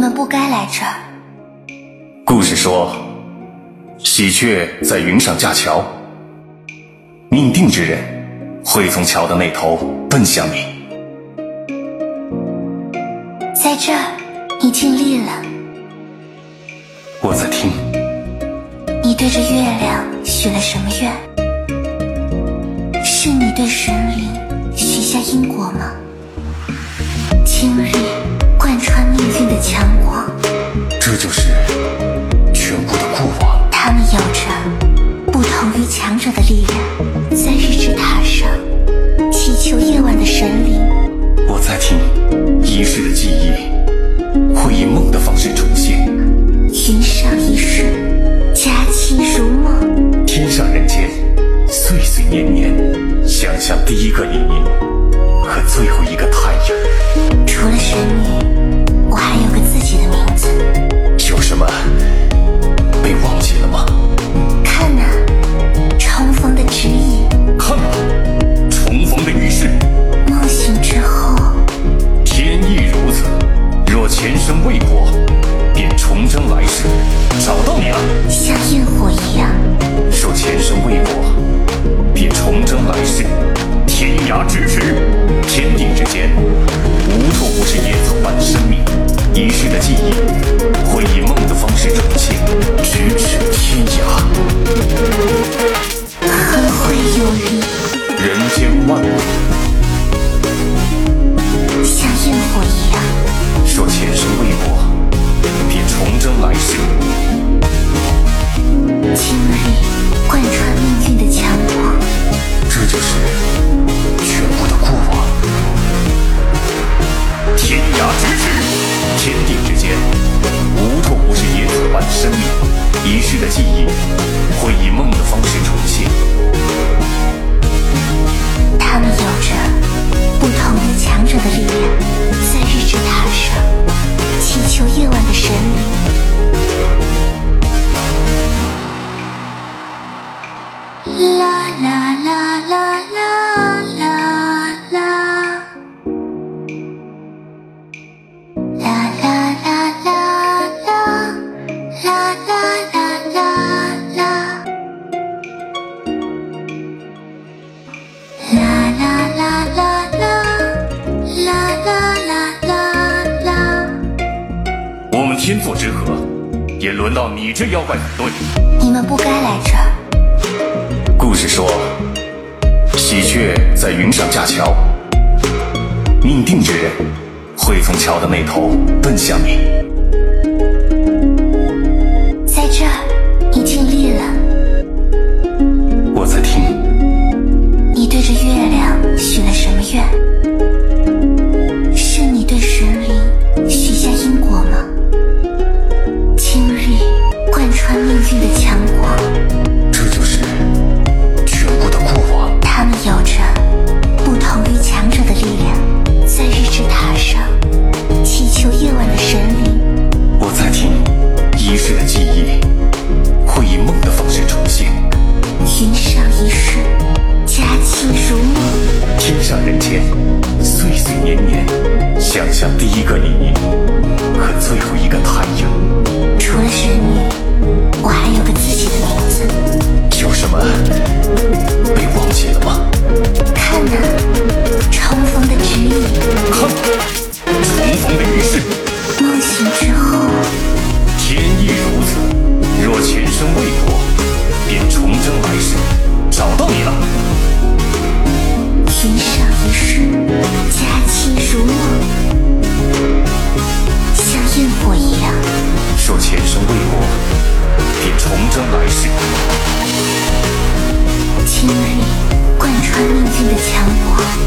们不该来这儿。故事说，喜鹊在云上架桥，命定之人会从桥的那头奔向你。在这儿，你尽力了。我在听，你对着月亮许了什么愿？是你对神灵许下因果吗？今日贯穿命运的强光，这就是全部的过往。他们有着不同于强者的力量，在日之塔上祈求夜晚的神灵。我在听，遗失的记忆会以梦的方式重现。云上一世，佳期如梦。天上人间，岁岁年年，想象第一个黎明和最后一个太阳。除了神女，我还有个自己的名字。有什么被忘记了吗？看呐、重逢的指引。看吧，重逢的预示，梦醒之后，天意如此。若前生未果，便重生来世。记忆，会以梦的方式重现。他们有着不同于强者的力量，在日之塔上祈求夜晚的神灵。天作之合，也轮到你这妖怪反对。你们不该来这儿。故事说，喜鹊在云上架桥，命定之人会从桥的那头奔向你。在这儿，你尽力了。我在听，你对着月亮许了什么愿？你说。天上人间岁岁年年想想第一个你和最后一个太阳。将来世。亲人贯穿命运的强国。